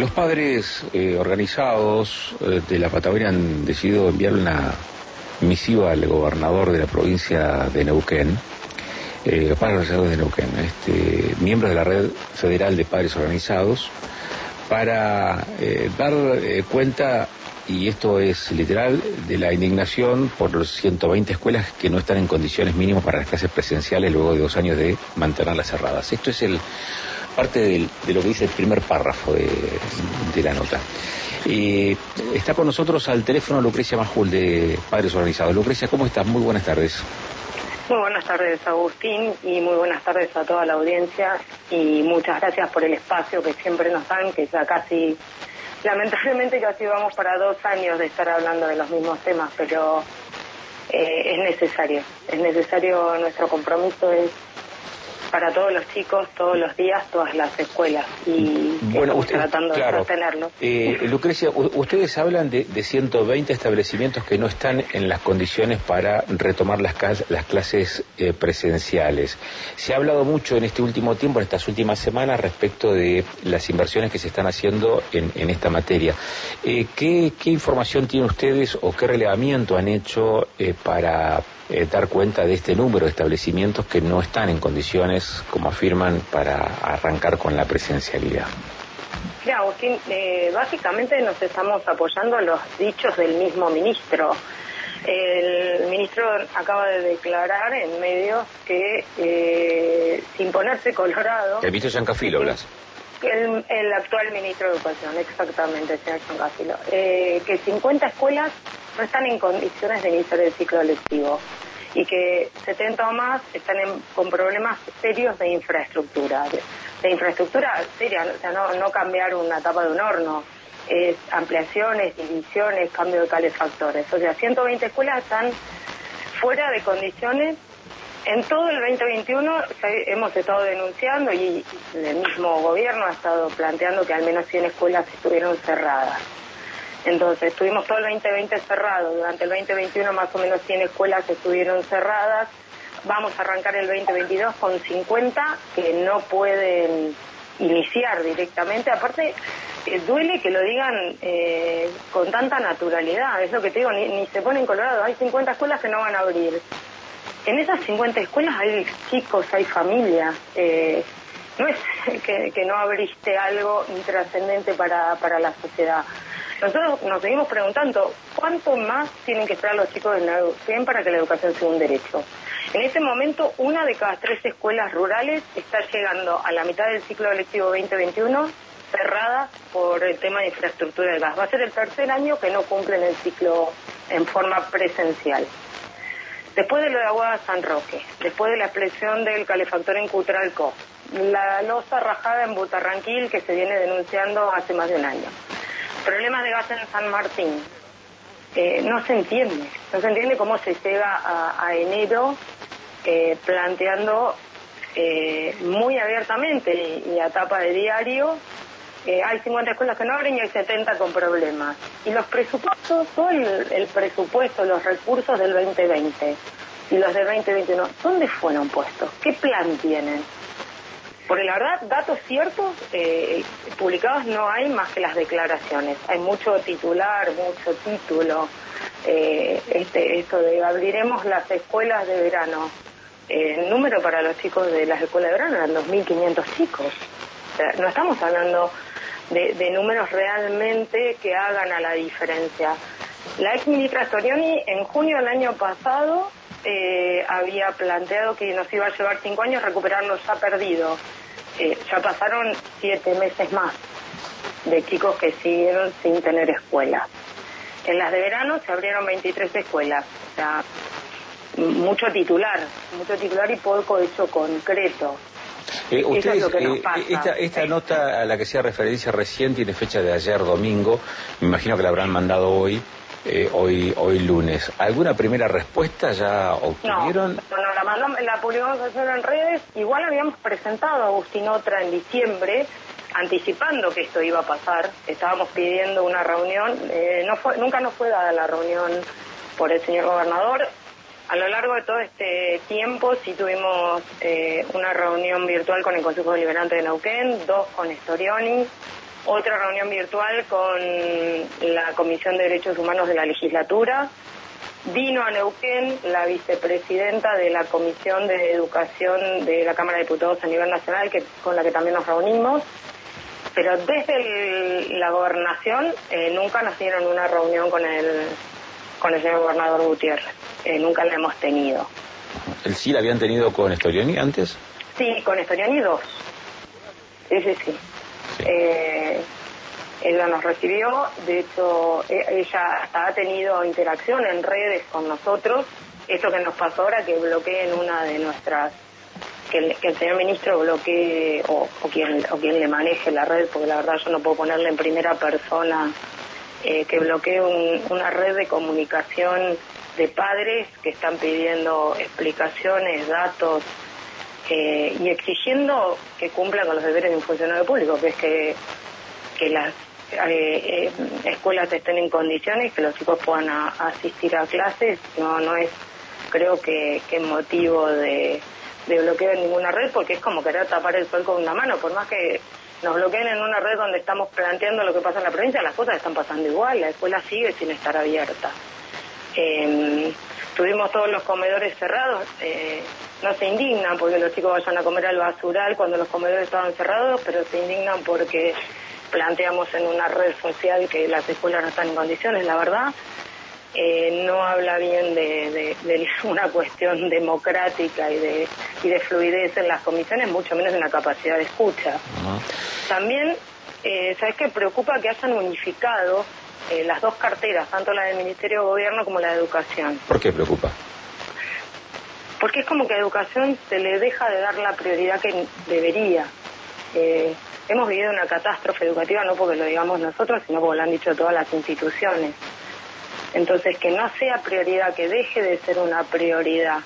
Los padres eh, organizados eh, de la Patagonia han decidido enviar una misiva al gobernador de la provincia de Neuquén, eh, padres organizados de Neuquén, este, miembros de la red federal de padres organizados, para eh, dar eh, cuenta, y esto es literal, de la indignación por los 120 escuelas que no están en condiciones mínimas para las clases presenciales luego de dos años de mantenerlas cerradas. Esto es el parte del- de lo que dice el primer párrafo de, la nota. Eh, está con nosotros al teléfono Lucrecia Majul de Padres Organizados. Lucrecia, ¿cómo estás? Muy buenas tardes. Muy buenas tardes, Agustín, y muy buenas tardes a toda la audiencia. Y muchas gracias por el espacio que siempre nos dan, que ya casi, lamentablemente casi vamos para dos años de estar hablando de los mismos temas, pero eh, es necesario. Es necesario, nuestro compromiso es para todos los chicos, todos los días, todas las escuelas. Y estamos usted- tratando claro. de sostenerlo. Eh, Lucrecia, ustedes hablan de, de 120 establecimientos que no están en las condiciones para retomar las, las clases eh, presenciales. Se ha hablado mucho en este último tiempo, en estas últimas semanas, respecto de las inversiones que se están haciendo en, en esta materia. Eh, ¿qué, qué información tienen ustedes o qué relevamiento han hecho eh, para eh, dar cuenta de este número de establecimientos que no están en condiciones, como afirman, para arrancar con la presencialidad? Mira, Agustín, eh, básicamente nos estamos apoyando a los dichos del mismo ministro. El ministro acaba de declarar en medios que, eh, sin ponerse colorado, El ministro Giancafilo, Blas. el, el actual ministro de Educación, exactamente, señor Giancafilo, eh, que 50 escuelas no están en condiciones de iniciar el ciclo lectivo y que 70 o más están en- con problemas serios de infraestructura. De, infraestructura seria, o sea, no, no cambiar una tapa de un horno, es ampliaciones, divisiones, cambio de calefactores. O sea, 120 escuelas están fuera de condiciones en todo el 2021 ya hemos estado denunciando y el mismo gobierno ha estado planteando que al menos 100 escuelas estuvieron cerradas. Entonces, estuvimos todo el 2020 cerrado. Durante el 2021 más o menos 100 escuelas estuvieron cerradas. Vamos a arrancar el 2022 con 50 que no pueden iniciar directamente. Aparte, eh, duele que lo digan eh, con tanta naturalidad. Es lo que te digo, ni, se ponen colorado. Hay 50 escuelas que no van a abrir. En esas 50 escuelas hay chicos, hay familias. eh, no es que, que no abriste algo intrascendente para, para la sociedad. Nosotros nos seguimos preguntando cuánto más tienen que esperar los chicos de la educación para que la educación sea un derecho. En este momento, una de cada tres escuelas rurales está llegando a la mitad del ciclo lectivo 2021 cerradas por el tema de infraestructura del gas. Va a ser el tercer año que no cumplen el ciclo en forma presencial. Después de lo de Aguada San Roque, después de la explosión del calefactor en Cutralco, la losa rajada en Butarranquil que se viene denunciando hace más de un año, problemas de gas en San Martín, eh, no se entiende, no se entiende cómo se llega a, a enero eh, planteando eh, muy abiertamente y, y a tapa de diario eh, hay 50 escuelas que no abren y hay 70 con problemas. Y los presupuestos, todo el, el presupuesto, los recursos del 2020 y los del 2021, ¿dónde fueron puestos? ¿Qué plan tienen? Porque la verdad, datos ciertos eh, publicados no hay más que las declaraciones. Hay mucho titular, mucho título. Eh, este, esto de abriremos las escuelas de verano. Eh, el número para los chicos de las escuelas de verano eran 2.500 chicos. O sea, no estamos hablando de, números realmente que hagan a la diferencia. La ex ministra Storioni en junio del año pasado había planteado que nos iba a llevar cinco años recuperar lo ya perdido. Eh, ya pasaron siete meses más de chicos que siguieron sin tener escuela. En las de verano se abrieron 23 escuelas. O sea, mucho titular, mucho titular y poco hecho concreto. Eh, Eso es ustedes, lo que nos eh, pasa. esta, esta nota a la que hacía referencia recién tiene fecha de ayer domingo, me imagino que la habrán mandado hoy, eh, hoy, hoy lunes. ¿Alguna primera respuesta ya No, obtuvieron? no, no, la, mandamos- la publicamos ayer en redes. Igual habíamos presentado a Agustín Otra en diciembre, anticipando que esto iba a pasar. Estábamos pidiendo una reunión. eh, no fue, nunca nos fue dada la reunión por el señor gobernador. A lo largo de todo este tiempo sí tuvimos eh, una reunión virtual con el Consejo Deliberante de Neuquén, dos con Storioni, otra reunión virtual con la Comisión de Derechos Humanos de la legislatura. Vino a Neuquén la vicepresidenta de la Comisión de Educación de la Cámara de Diputados a nivel nacional, que, con la que también nos reunimos. Pero desde la gobernación eh, nunca nos dieron una reunión con el, con el señor gobernador Gutiérrez. Eh, nunca la hemos tenido. ¿El sí la habían tenido con Estoriani antes? Sí, con Estoriani dos. Sí, sí, sí. Eh, ella nos recibió, de hecho e, ella ha tenido interacción en redes con nosotros. Esto que nos pasó ahora, que bloqueen una de nuestras, que el, señor ministro bloquee o, quien, o quien le maneje la red, porque la verdad yo no puedo ponerle en primera persona eh, que bloquee una red de comunicación de padres que están pidiendo explicaciones, datos eh, y exigiendo que cumplan con los deberes de un funcionario público, que es que, que las eh, eh, escuelas estén en condiciones, que los chicos puedan asistir a clases, no no es creo que, que motivo de, de bloqueo en ninguna red, porque es como querer tapar el sol con una mano, por más que nos bloqueen en una red donde estamos planteando lo que pasa en la provincia, las cosas están pasando igual, la escuela sigue sin estar abierta. Eh, tuvimos todos los comedores cerrados, eh, no se indignan porque los chicos vayan a comer al basural cuando los comedores estaban cerrados, pero se indignan porque planteamos en una red social que las escuelas no están en condiciones, la verdad. Eh, no habla bien de, ninguna cuestión democrática y de, y de fluidez en las comisiones, mucho menos en la capacidad de escucha. También, eh, ¿sabes qué? Preocupa que hayan unificado eh, las dos carteras, tanto la del Ministerio de Gobierno como la de Educación. ¿Por qué preocupa? Porque es como que a educación se le deja de dar la prioridad que debería. Eh, hemos vivido una catástrofe educativa no porque lo digamos nosotros, sino porque lo han dicho todas las instituciones. Entonces, que no sea prioridad, que deje de ser una prioridad.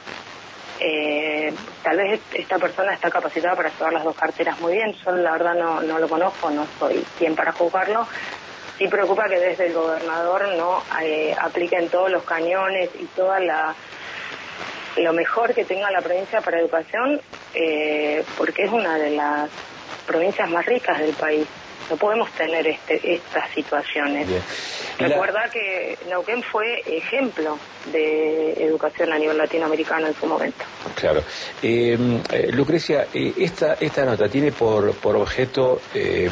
Eh, tal vez esta persona está capacitada para llevar las dos carteras muy bien. Yo la verdad no, no lo conozco, no soy quien para juzgarlo, sí preocupa que desde el gobernador no eh, apliquen todos los cañones y toda la lo mejor que tenga la provincia para educación eh, porque es una de las provincias más ricas del país no podemos tener este, estas situaciones. Recuerda que Neuquén fue ejemplo de educación a nivel latinoamericano en su momento. Claro. Eh, Lucrecia, esta, esta nota tiene por, por objeto eh,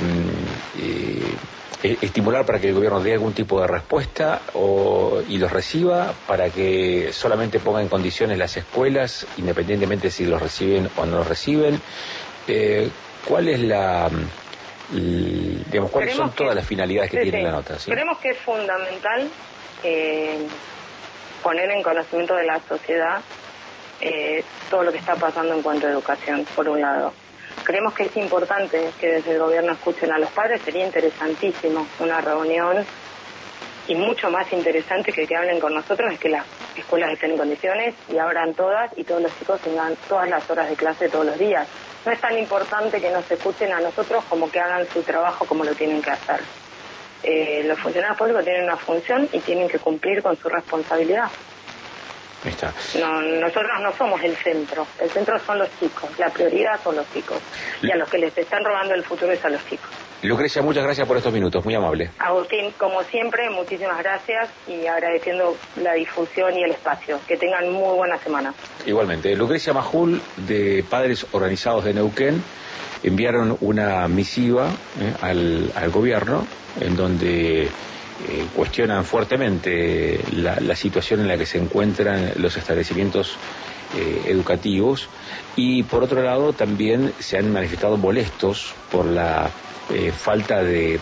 estimular para que el gobierno dé algún tipo de respuesta o, y los reciba para que solamente ponga en condiciones las escuelas, independientemente si los reciben o no los reciben. Eh, ¿Cuál es la, digamos, cuáles son todas las finalidades que tiene la nota? Creemos que es fundamental eh, poner en conocimiento de la sociedad todo lo que está pasando en cuanto a educación, por un lado. Creemos que es importante que desde el gobierno escuchen a los padres, sería interesantísimo una reunión y mucho más interesante que que hablen con nosotros es que las escuelas estén en condiciones y abran todas y todos los chicos tengan todas las horas de clase todos los días. No es tan importante que nos escuchen a nosotros como que hagan su trabajo como lo tienen que hacer. Eh, los funcionarios públicos tienen una función y tienen que cumplir con su responsabilidad. No, nosotros no somos el centro, el centro son los chicos, la prioridad son los chicos y a los que les están robando el futuro es a los chicos. Lucrecia, muchas gracias por estos minutos, muy amable. Agustín, como siempre, muchísimas gracias y agradeciendo la difusión y el espacio. Que tengan muy buena semana. Igualmente, Lucrecia Majul, de Padres Organizados de Neuquén, enviaron una misiva eh, al, al gobierno en donde eh, cuestionan fuertemente la, situación en la que se encuentran los establecimientos eh, educativos y por otro lado también se han manifestado molestos por la eh, falta de,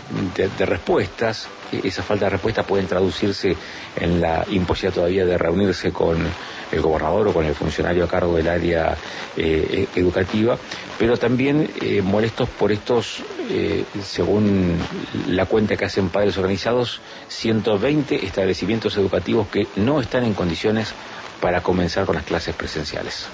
respuestas. E, esa falta de respuesta puede traducirse en la imposibilidad todavía de reunirse con el gobernador o con el funcionario a cargo del área eh, e, educativa, pero también molestos por estos, según la cuenta que hacen padres organizados, 120 establecimientos educativos que no están en condiciones para comenzar con las clases presenciales.